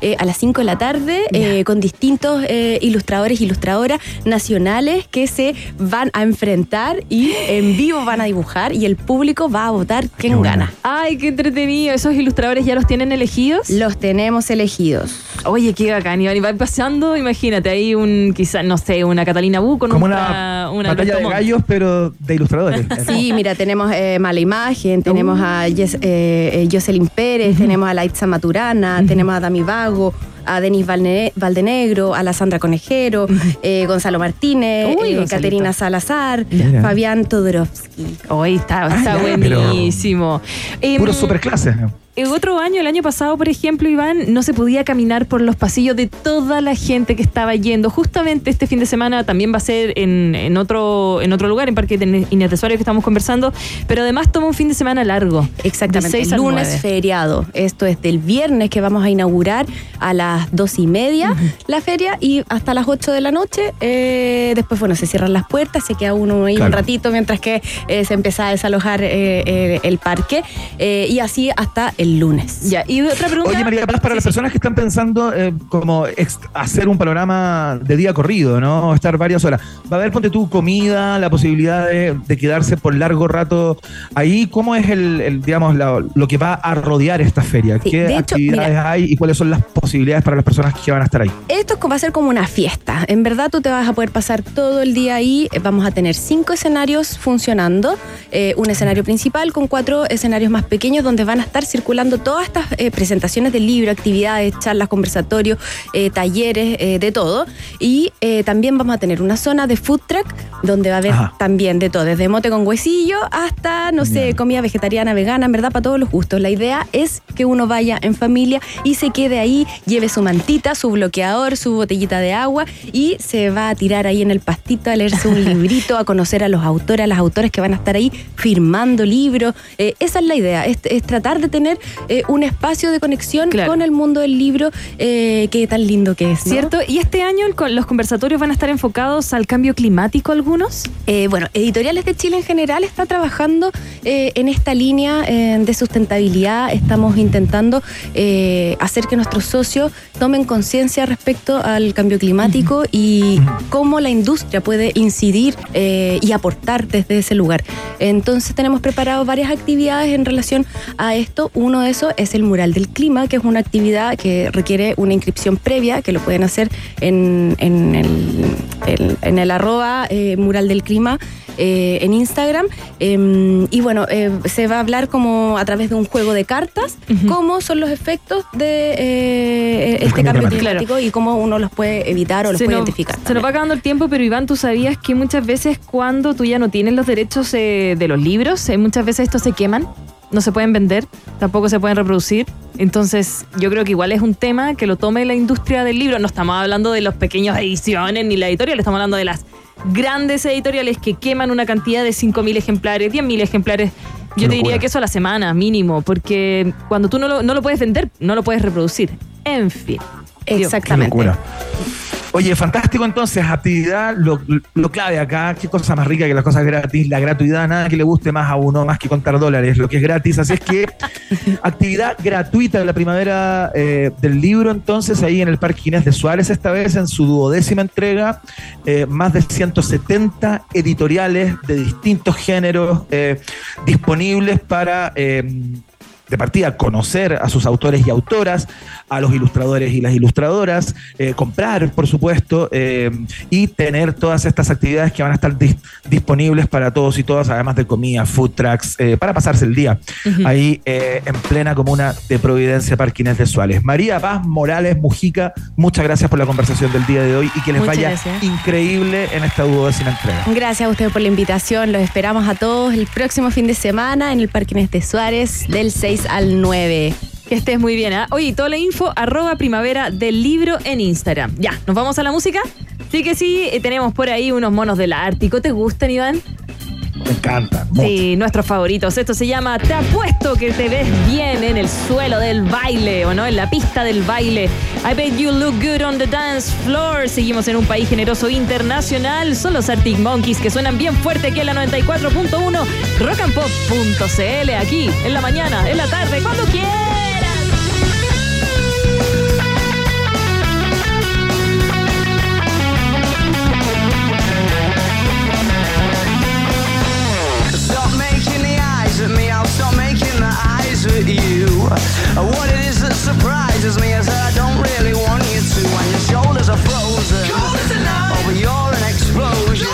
eh, a las 5 de la tarde eh, con distintos eh, ilustradores e ilustradoras nacionales que se van a enfrentar y en vivo van a dibujar y el público va a votar quién gana. Ay, qué entretenido. ¿Esos ilustradores ya los tienen elegidos? Los tenemos elegidos. Oye, qué bacán. Y va pasando, imagínate, ahí un, quizás, no sé, una Catalina Bu con Como una, una, batalla de gallos, pero de ilustradores. Sí, mira, tenemos eh, Mala Imagen, tenemos a Yes- Jocelyn Pérez, tenemos a Laitza Maturana, tenemos a Dami Vago, a Denis Valne- Valdenegro, a la Sandra Conejero, eh, Gonzalo Martínez, Uy, eh. Caterina Salazar, Mira. Fabián Todorovsky. Hoy está, está Ah, ya, buenísimo. Em, Puro superclase. El otro año, el año pasado, por ejemplo, Iván, no se podía caminar por los pasillos de toda la gente que estaba yendo. Justamente este fin de semana también va a ser en, en otro, en otro lugar, en Parque de Inés de Suárez que estamos conversando, pero además toma un fin de semana largo. Exactamente, al lunes nueve. feriado. Esto es del viernes que vamos a inaugurar a las dos y media la feria y hasta las 8 de la noche. eh, después, bueno, se cierran las puertas, se queda uno ahí un ratito mientras que eh, se empieza a desalojar eh, eh, el parque eh, y así hasta el lunes. Ya, y otra pregunta. Oye, María Paz, para las personas que están pensando eh, como hacer un panorama de día corrido, ¿no? Estar varias horas. Va a haber, ponte tú, comida, la posibilidad de, de quedarse por largo rato ahí. ¿Cómo es el, el, digamos, la- lo que va a rodear esta feria? Sí, ¿Qué de hecho, actividades mira. hay y cuáles son las posibilidades para las personas que van a estar ahí? Esto va a ser como una fiesta. En verdad tú te vas a poder pasar todo el día ahí. Eh, Vamos a tener cinco escenarios funcionando. Eh, un escenario principal con cuatro escenarios más pequeños donde van a estar circulando todas estas eh, presentaciones del libro, actividades, charlas, conversatorios, eh, talleres, eh, de todo. Y también vamos a tener una zona de food truck donde va a haber Ajá. también de todo, desde mote con huesillo hasta, no sé, comida vegetariana, vegana, en verdad, para todos los gustos. La idea es que uno vaya en familia y se quede ahí, lleve su mantita, su bloqueador, su botellita de agua y se va a tirar ahí en el pastito a leerse un librito, a conocer a los autores, a las autores que van a estar ahí firmando libros. Eh, esa es la idea, es, es tratar de tener eh, un espacio de conexión Claro. con el mundo del libro eh, que tan lindo que es. ¿no? ¿Cierto? ¿Y este año el los conversatorios van a estar enfocados al cambio climático algunos? Eh, bueno, Editoriales de Chile en general está trabajando eh, en esta línea de sustentabilidad. Estamos intentando hacer que nuestros socios tomen conciencia respecto al cambio climático y cómo la industria puede incidir y aportar desde ese lugar. Entonces tenemos preparado varias actividades en relación a esto. Uno de esos es el mural del clima, que es una actividad que requiere una inscripción previa, que lo pueden hacer en, en el, el- en el arroba eh, mural del clima. eh, en Instagram eh, y bueno eh, se va a hablar como a través de un juego de cartas cómo son los efectos de eh, este cambio climático. climático y cómo uno los puede evitar o los se puede nos, identificar se nos va acabando el tiempo, pero Iván, ¿tú sabías que muchas veces cuando tú ya no tienes los derechos eh, de los libros, eh, muchas veces estos se queman? No se pueden vender, tampoco se pueden reproducir. Entonces, yo creo que igual es un tema que lo tome la industria del libro. No estamos hablando de los pequeños ediciones ni la editorial, estamos hablando de las grandes editoriales que queman una cantidad de 5.000 ejemplares, 10.000 ejemplares. Yo te diría que eso a la semana, mínimo, porque cuando tú no lo, no lo puedes vender, no lo puedes reproducir. En fin. Qué Exactamente. locura. Oye, fantástico entonces, actividad, lo, lo clave acá, qué cosa más rica que las cosas gratis, la gratuidad, nada que le guste más a uno, más que contar dólares, lo que es gratis. Así es que actividad gratuita de la primavera eh, del libro, entonces ahí en el Parque Inés de Suárez, esta vez en su duodécima entrega, eh, más de 170 editoriales de distintos géneros eh, disponibles para... de partida conocer a sus autores y autoras, a los ilustradores y las ilustradoras, eh, comprar, por supuesto, eh, y tener todas estas actividades que van a estar dis- disponibles para todos y todas, además de comida, food trucks, eh, para pasarse el día ahí en plena comuna de Providencia, Parquines de Suárez. María Paz Morales Mujica, muchas gracias por la conversación del día de hoy y que les Muchas vaya gracias. increíble en esta duodécima entrega. Gracias a ustedes por la invitación. Los esperamos a todos el próximo fin de semana en el Parque Inés de Suárez del 6 al 9. Que estés muy bien. ¿ah? Oye, toda la info, arroba primavera del libro en Instagram. Ya, ¿nos vamos a la música? Sí que sí, eh, tenemos por ahí unos monos del Ártico. ¿Te gustan, Iván? Me encanta. mucho. Sí, nuestros favoritos. Esto se llama Te apuesto que te ves bien en el suelo del baile, ¿o no? En la pista del baile. I bet you look good on the dance floor. Seguimos en un país generoso internacional. Son los Arctic Monkeys que suenan bien fuerte aquí en la 94.1 rockandpop.cl. Aquí, en la mañana, en la tarde, cuando quieras. At you. What it is that surprises me is that I don't really want you to. And your shoulders are frozen. Oh, but you're an explosion.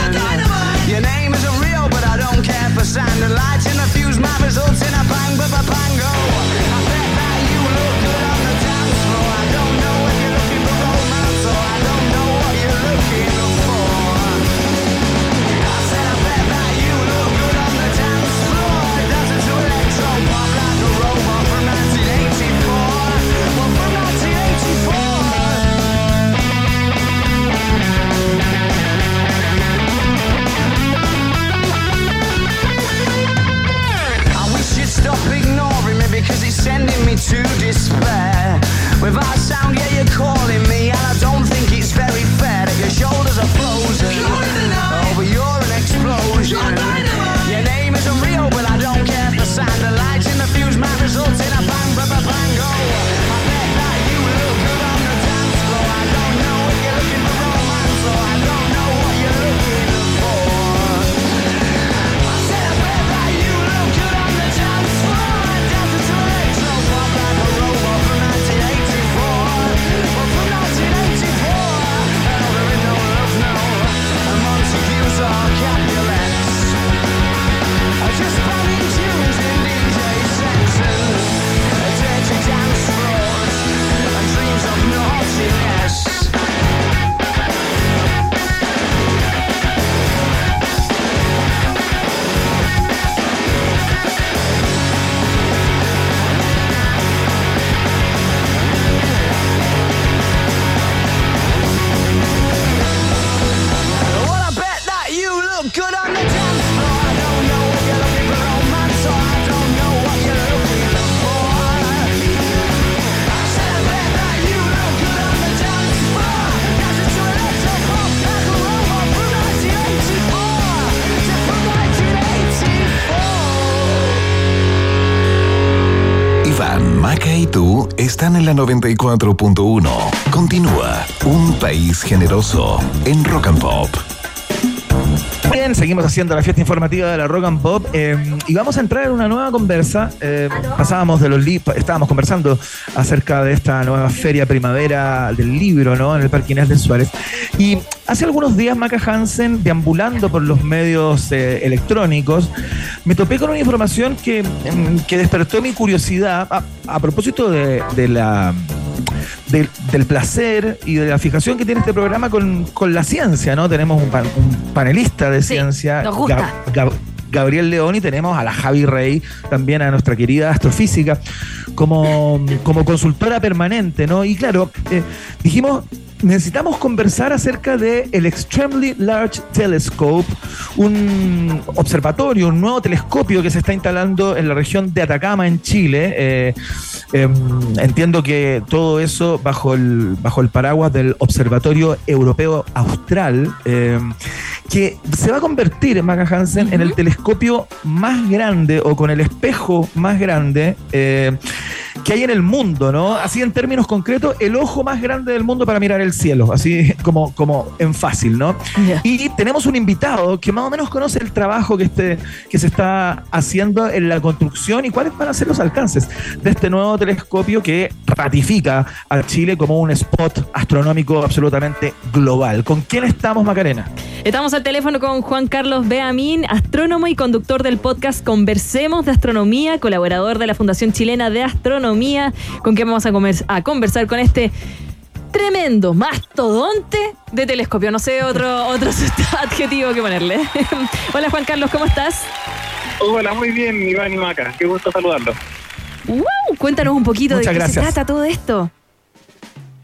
Your name isn't real, but I don't care for sand and lights en la 94.1. Continúa Un País Generoso en Rock and Pop. Seguimos haciendo la fiesta informativa de la Rock and Pop eh, y vamos a entrar en una nueva conversa. Eh, pasábamos de los libros, estábamos conversando acerca de esta nueva feria primavera del libro, ¿no? En el Parque Inés de Suárez. Y hace algunos días, Maca Hansen, deambulando por los medios eh, electrónicos, me topé con una información que, mm, que despertó mi curiosidad a, propósito de la del, del placer y de la fijación que tiene este programa con, con la ciencia, ¿no? Tenemos un, pan- un panelista de Sí, ciencia, nos gusta. Gab- Gab- Gabriel León y tenemos a la Javi Rey, también a nuestra querida astrofísica, como, como consultora permanente, ¿no? Y claro, eh, dijimos, necesitamos conversar acerca de el Extremely Large Telescope, un observatorio, un nuevo telescopio que se está instalando en la región de Atacama, en Chile. Eh, em, entiendo que todo eso bajo el, bajo el paraguas del Observatorio Europeo Austral, em, que se va a convertir, Maca Hansen, en el telescopio más grande o con el espejo más grande eh, que hay en el mundo, ¿no? Así en términos concretos, el ojo más grande del mundo para mirar el cielo, así como, como en fácil, ¿no? Y tenemos un invitado que más o menos conoce el trabajo que, este, que se está haciendo en la construcción y cuáles van a ser los alcances de este nuevo telescopio que ratifica a Chile como un spot astronómico absolutamente global. ¿Con quién estamos, Macarena? Estamos al teléfono con Juan Carlos Beamín, astrónomo y conductor del podcast Conversemos de Astronomía, colaborador de la Fundación Chilena de Astronomía, con quien vamos a, comer- a conversar con este tremendo mastodonte de telescopio. No sé otro, otro adjetivo que ponerle. Hola Juan Carlos, ¿cómo estás? Hola, muy bien, Iván y Maca. Qué gusto saludarlos. ¡Wow! Cuéntanos un poquito Muchas de qué gracias. se trata todo esto.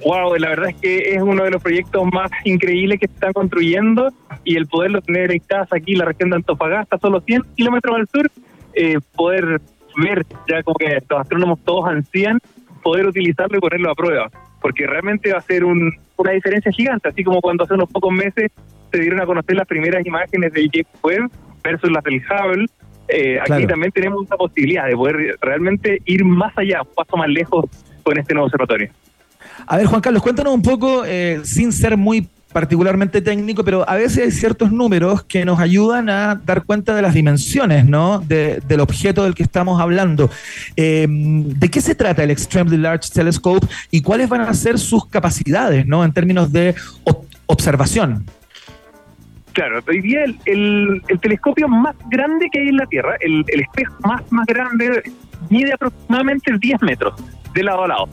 Wow, la verdad es que es uno de los proyectos más increíbles que se están construyendo y el poderlo tener en casa aquí en la región de Antofagasta, solo 100 kilómetros al sur, eh, poder ver, ya como que los astrónomos todos ansían, poder utilizarlo y ponerlo a prueba, porque realmente va a ser un- una diferencia gigante, así como cuando hace unos pocos meses se dieron a conocer las primeras imágenes del James Webb versus las del Hubble. eh, aquí también tenemos esa posibilidad de poder realmente ir más allá, un paso más lejos con este nuevo observatorio. A ver, Juan Carlos, cuéntanos un poco, eh, sin ser muy particularmente técnico, pero a veces hay ciertos números que nos ayudan a dar cuenta de las dimensiones, ¿no? De- del objeto del que estamos hablando. Eh, ¿De qué se trata el Extremely Large Telescope y cuáles van a ser sus capacidades, ¿no? En términos de ob- observación. Claro, hoy día el, el- el telescopio más grande que hay en la Tierra, el, espejo más, más grande, mide aproximadamente 10 metros de lado a lado.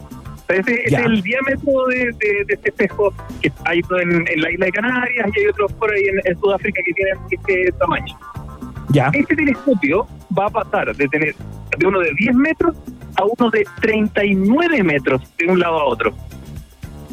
Sea, ese Ya. es el diámetro de, de- de este espejo que hay en, en la isla de Canarias y hay otros por ahí en, en Sudáfrica que tienen este tamaño. Ya. Este telescopio va a pasar de tener de uno de 10 metros a uno de 39 metros de un lado a otro.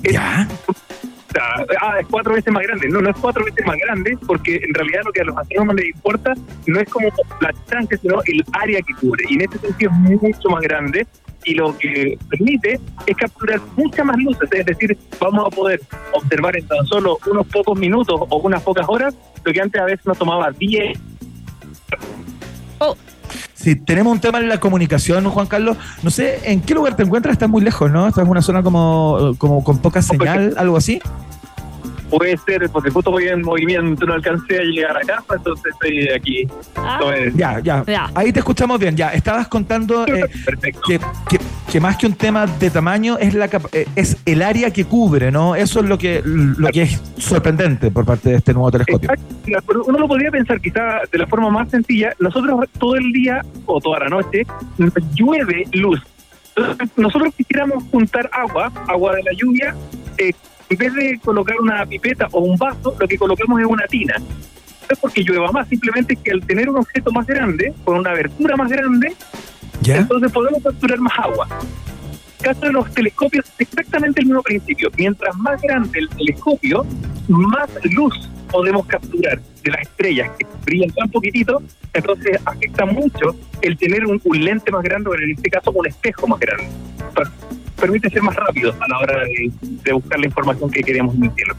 Es- o sea, ah, es cuatro veces más grande. No, no es cuatro veces más grande, porque en realidad lo que a los astrónomos les importa no es como la distancia, sino el área que cubre. Y en este sentido es mucho más grande y lo que permite es capturar muchas más luces. Es decir, vamos a poder observar en tan solo unos pocos minutos o unas pocas horas lo que antes a veces nos tomaba 10 Si tenemos un tema en la comunicación, Juan Carlos, no sé, ¿en qué lugar te encuentras? Estás muy lejos, ¿no? Estás en una zona como, como con poca señal, algo así. Puede ser, porque justo voy en movimiento, no alcancé a llegar a casa, entonces estoy aquí. Entonces, Ya, ya, Ahí te escuchamos bien. Ya, estabas contando eh, que, que- que más que un tema de tamaño es la capa- eh, es el área que cubre, ¿no? Eso es lo que lo que es sorprendente por parte de este nuevo telescopio. Exacto. Uno lo podría pensar quizá de la forma más sencilla. Nosotros todo el día o toda la noche llueve luz. Entonces, nosotros quisiéramos juntar agua, agua de la lluvia, eh, en vez de colocar una pipeta o un vaso, lo que colocamos es una tina. No es porque llueva más, simplemente que al tener un objeto más grande, con una abertura más grande, entonces podemos capturar más agua. En el caso de los telescopios es exactamente el mismo principio. Mientras más grande el telescopio, más luz podemos capturar de las estrellas que brillan tan poquitito, entonces afecta mucho el tener un, un lente más grande, o en este caso un espejo más grande. Permite ser más rápido a la hora de, buscar la información que queremos en el cielo.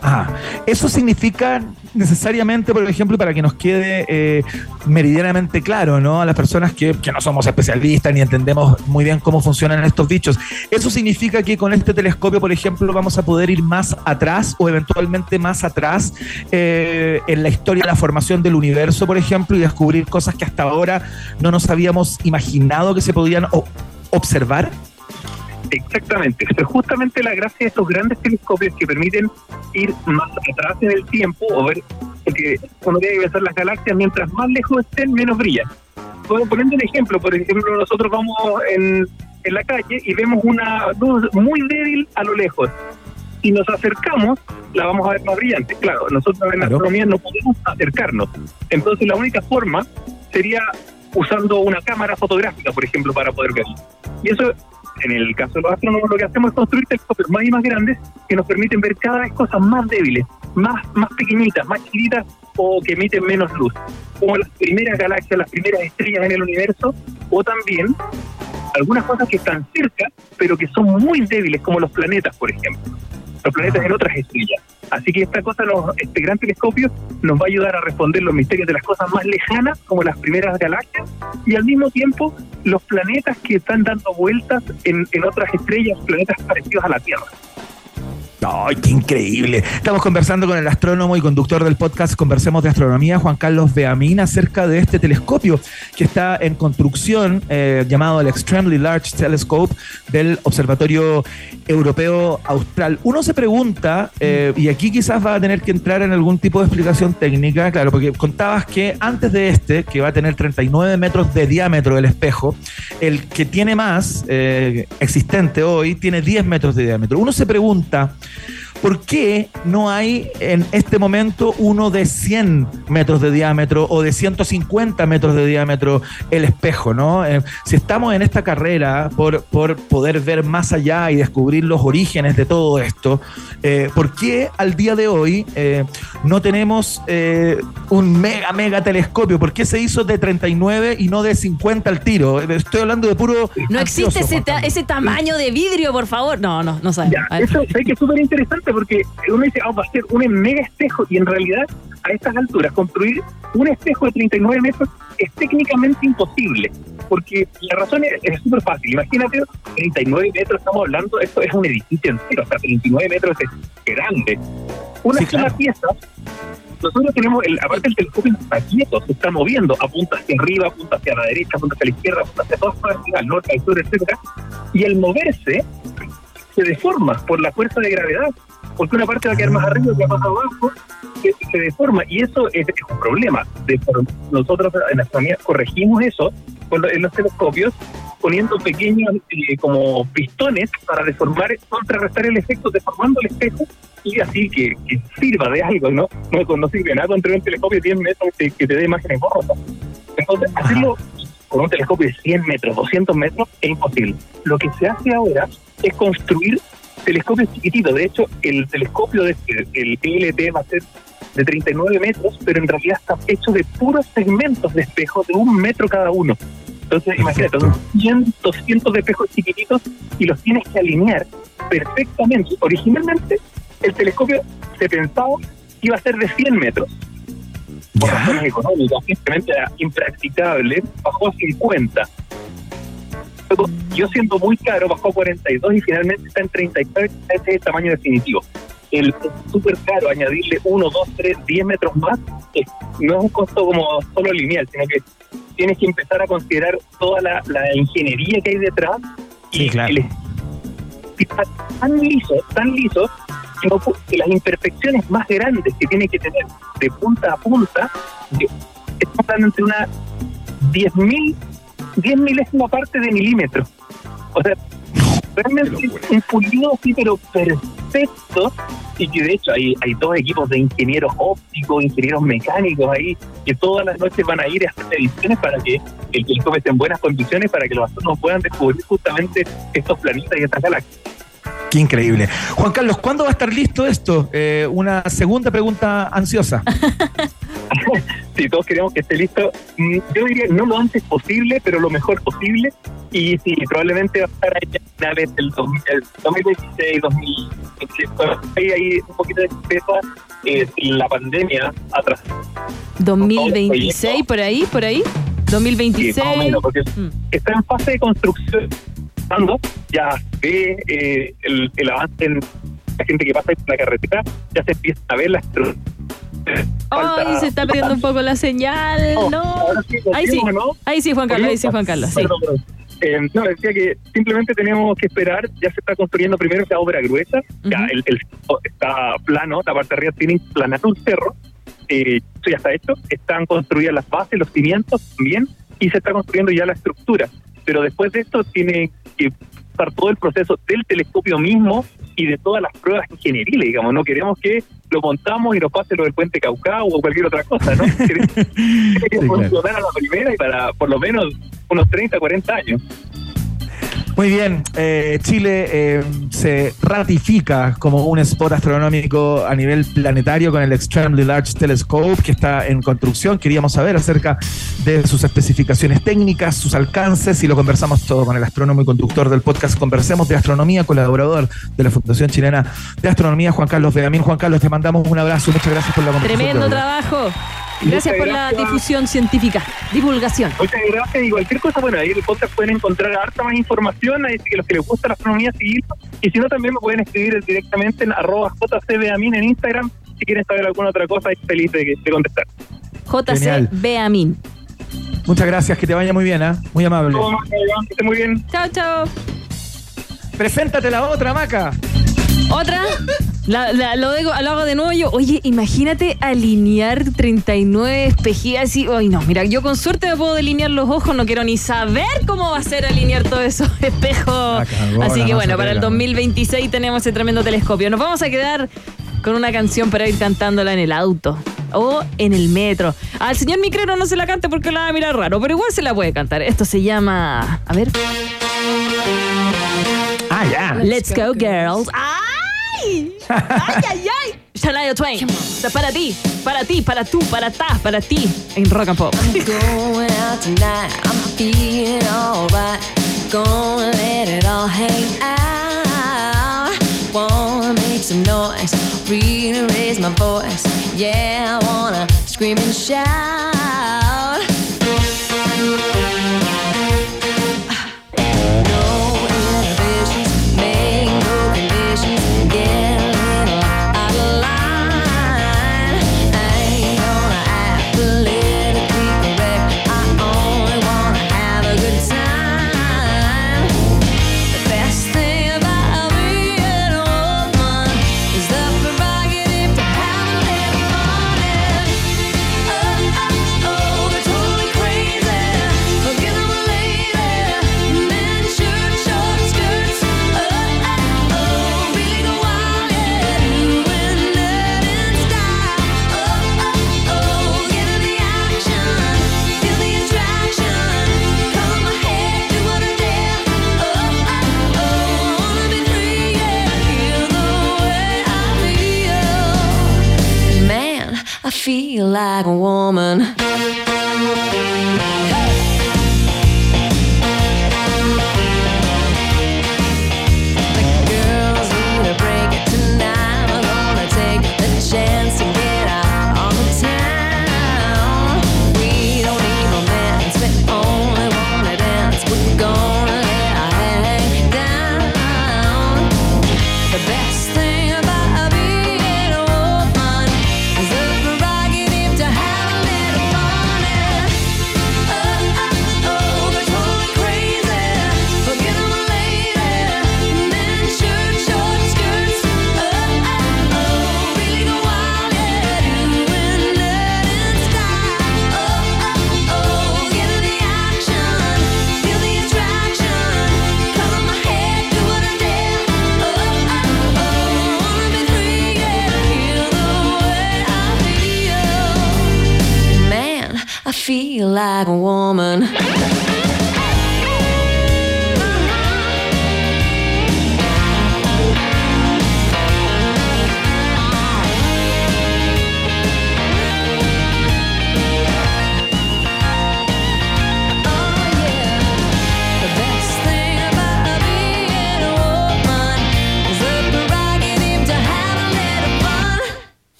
Ajá. Eso significa necesariamente, por ejemplo, para que nos quede eh, meridianamente claro, ¿no? A las personas que, no somos especialistas ni entendemos muy bien cómo funcionan estos bichos. Eso significa que con este telescopio, por ejemplo, vamos a poder ir más atrás o eventualmente más atrás eh, en la historia de la formación del universo, por ejemplo, y descubrir cosas que hasta ahora no nos habíamos imaginado que se podían observar. Exactamente, pero justamente la gracia de estos grandes telescopios que permiten ir más atrás en el tiempo o ver, porque uno tiene que pensar las galaxias, mientras más lejos estén, menos brillan. Poniendo un ejemplo, por ejemplo, nosotros vamos en, en la calle y vemos una luz muy débil a lo lejos. Si nos acercamos, la vamos a ver más brillante. Claro, nosotros en Claro. astronomía no podemos acercarnos. Entonces la única forma sería usando una cámara fotográfica, por ejemplo, para poder verlo. Y eso, en el caso de los astrónomos, lo que hacemos es construir telescopios más y más grandes que nos permiten ver cada vez cosas más débiles, más, más pequeñitas, más chiquitas o que emiten menos luz, como las primeras galaxias, las primeras estrellas en el universo, o también algunas cosas que están cerca, pero que son muy débiles, como los planetas, por ejemplo. Los planetas en otras estrellas. Así que esta cosa, este gran telescopio, nos va a ayudar a responder los misterios de las cosas más lejanas, como las primeras galaxias, y al mismo tiempo los planetas que están dando vueltas en, en otras estrellas, planetas parecidos a la Tierra. ¡Ay, qué increíble! Estamos conversando con el astrónomo y conductor del podcast Conversemos de Astronomía, Juan Carlos Beamín, acerca de este telescopio que está en construcción, eh, llamado el Extremely Large Telescope del Observatorio Europeo Austral. Uno se pregunta, eh, y aquí quizás va a tener que entrar en algún tipo de explicación técnica, claro, porque contabas que antes de este, que va a tener 39 metros de diámetro el espejo, el que tiene más eh, existente hoy tiene 10 metros de diámetro. Uno se pregunta, ¿por qué no hay en este momento uno de 100 metros de diámetro o de 150 metros de diámetro el espejo, ¿no? Eh, si estamos en esta carrera por, por poder ver más allá y descubrir los orígenes de todo esto, eh, ¿por qué al día de hoy eh, no tenemos eh, un mega, mega telescopio? ¿Por qué se hizo de 39 y no de 50 al tiro? Estoy hablando de puro... No existe ese, ta- ese tamaño de vidrio, por favor. No, no, no sabemos. A ver. Eso sé que es súper interesante porque uno dice, ah, va a ser un mega espejo y en realidad a estas alturas construir un espejo de 39 metros es técnicamente imposible porque la razón es súper fácil. Imagínate, 39 metros estamos hablando, esto es un edificio entero, o sea, 39 metros es grande. Una Sí, sola claro. pieza nosotros tenemos, el, aparte el telescopio está quieto, se está moviendo, apunta hacia arriba, apunta hacia la derecha, apunta hacia la izquierda, apunta hacia todas partes, al norte, al sur, etcétera. Y al moverse, se deforma por la fuerza de gravedad, porque una parte va a quedar más arriba, otra más abajo, que se deforma, y eso es, es un problema. Nosotros en astronomía corregimos eso con lo- en los telescopios, poniendo pequeños eh, como pistones para deformar, contrarrestar el efecto, deformando el espejo y así que, que sirva de algo, ¿no? No, no sirve nada construir un telescopio de 10 metros que, que te dé imágenes borrosas. Entonces, hacerlo con un telescopio de 100 metros, 200 metros, es imposible. Lo que se hace ahora es construir telescopios chiquititos. De hecho, el telescopio de este, el PLT va a ser de 39 metros, pero en realidad está hecho de puros segmentos de espejos de un metro cada uno. Entonces, imagínate, son cientos, cientos de espejos chiquititos y los tienes que alinear perfectamente. Originalmente, el telescopio se pensaba que iba a ser de 100 metros. Por razones económicas, simplemente era impracticable, bajó a 50. Yo siendo muy caro, bajó a 42 y finalmente está en 39, ese es el tamaño definitivo. El es súper caro añadirle 1, 2, 3, 10 metros más, es- no es un costo como solo lineal, sino que tienes que empezar a considerar toda la, la ingeniería que hay detrás y claro. el está tan liso, tan liso, que, no pu- que las imperfecciones más grandes que tiene que tener de punta a punta, están entre una 10.000, 10 milésima parte de milímetro. O sea, realmente un pulido así, pero perfecto, y que de hecho hay, hay dos equipos de ingenieros ópticos, ingenieros mecánicos ahí, que todas las noches van a ir a hacer mediciones para que el telescopio esté en buenas condiciones, para que los astrónomos puedan descubrir justamente estos planetas y estas galaxias. Qué increíble. Juan Carlos, ¿cuándo va a estar listo esto? Eh, una segunda pregunta ansiosa. si todos queremos que esté listo, mm, yo diría no lo antes posible, pero lo mejor posible. Y sí, probablemente va a estar ahí a finales del 2000 el 2026, 2027. Hay ahí un poquito de peso eh, la pandemia atrás. 2026, por ahí, por ahí. Sí, 2026. más o menos, porque Mm. está en fase de construcción. Ya ve eh, el, el avance en la gente que pasa por la carretera, ya se empieza a ver las Ay, se está perdiendo un poco la señal. Oh, No. sí, Ahí sí. ¿no? Ahí sí, Juan Carlos. Ahí sí, Juan Carlos. Sí. Perdón, perdón. Eh, no, decía que simplemente tenemos que esperar, ya se está construyendo primero esa obra gruesa, ya el, el cerro está plano, la parte de arriba tiene planado un cerro, eh, eso ya está hecho, están construidas las bases, los cimientos también, y se está construyendo ya la estructura. pero después de esto tiene que todo el proceso del telescopio mismo y de todas las pruebas ingenieriles, digamos, no queremos que lo montamos y nos pase lo del puente Caucao o cualquier otra cosa, ¿no? Queremos que funcionar a la primera y para por lo menos unos 30, 40 años. Muy bien, eh, Chile eh, se ratifica como un spot astronómico a nivel planetario con el Extremely Large Telescope que está en construcción. Queríamos saber acerca de sus especificaciones técnicas, sus alcances y lo conversamos todo con el astrónomo y conductor del podcast Conversemos de Astronomía, colaborador de la Fundación Chilena de Astronomía, Juan Carlos Beamín. Juan Carlos, te mandamos un abrazo. Muchas gracias por la conversación. Tremendo trabajo. Gracias por la difusión científica, divulgación. Muchas gracias y cualquier cosa, bueno, ahí en el podcast pueden encontrar harta más información, así que los que les gusta la astronomía, seguirlo. Y si no, también me pueden escribir directamente en arroba jcbamin en Instagram si quieren saber alguna otra cosa y feliz de, de contestar. JC Genial. Beamin. Muchas gracias, que te vaya muy bien, ¿ah? muy amable. Todo más, que esté muy bien. Chao, chao. Preséntate la otra, Maca. ¿Otra? La- la- lo, digo, lo hago de nuevo yo. Oye, imagínate alinear 39 espejillas y... Ay, no, mira, yo con suerte me puedo delinear los ojos, no quiero ni saber cómo va a ser alinear todos esos espejos. cagó, Así que no bueno, para el pega. 2026 tenemos ese tremendo telescopio. Nos vamos a quedar con una canción para ir cantándola en el auto o en el metro. Al señor Micrero no se la cante porque la va a mirar raro, pero igual se la puede cantar. Esto se llama... A ver. Ah, ya. Let's go, girls. ¡Ay! ¡Ay, ay, ay! Shania Twain. Para ti, para ti, para tú, para ta, para ti. En Rock and Pop. Going out tonight, I'm feeling alright. Gonna let it all hang out. Wanna make some noise, really raise my voice. Yeah, I wanna scream and shout. Feel like a woman. Like a woman.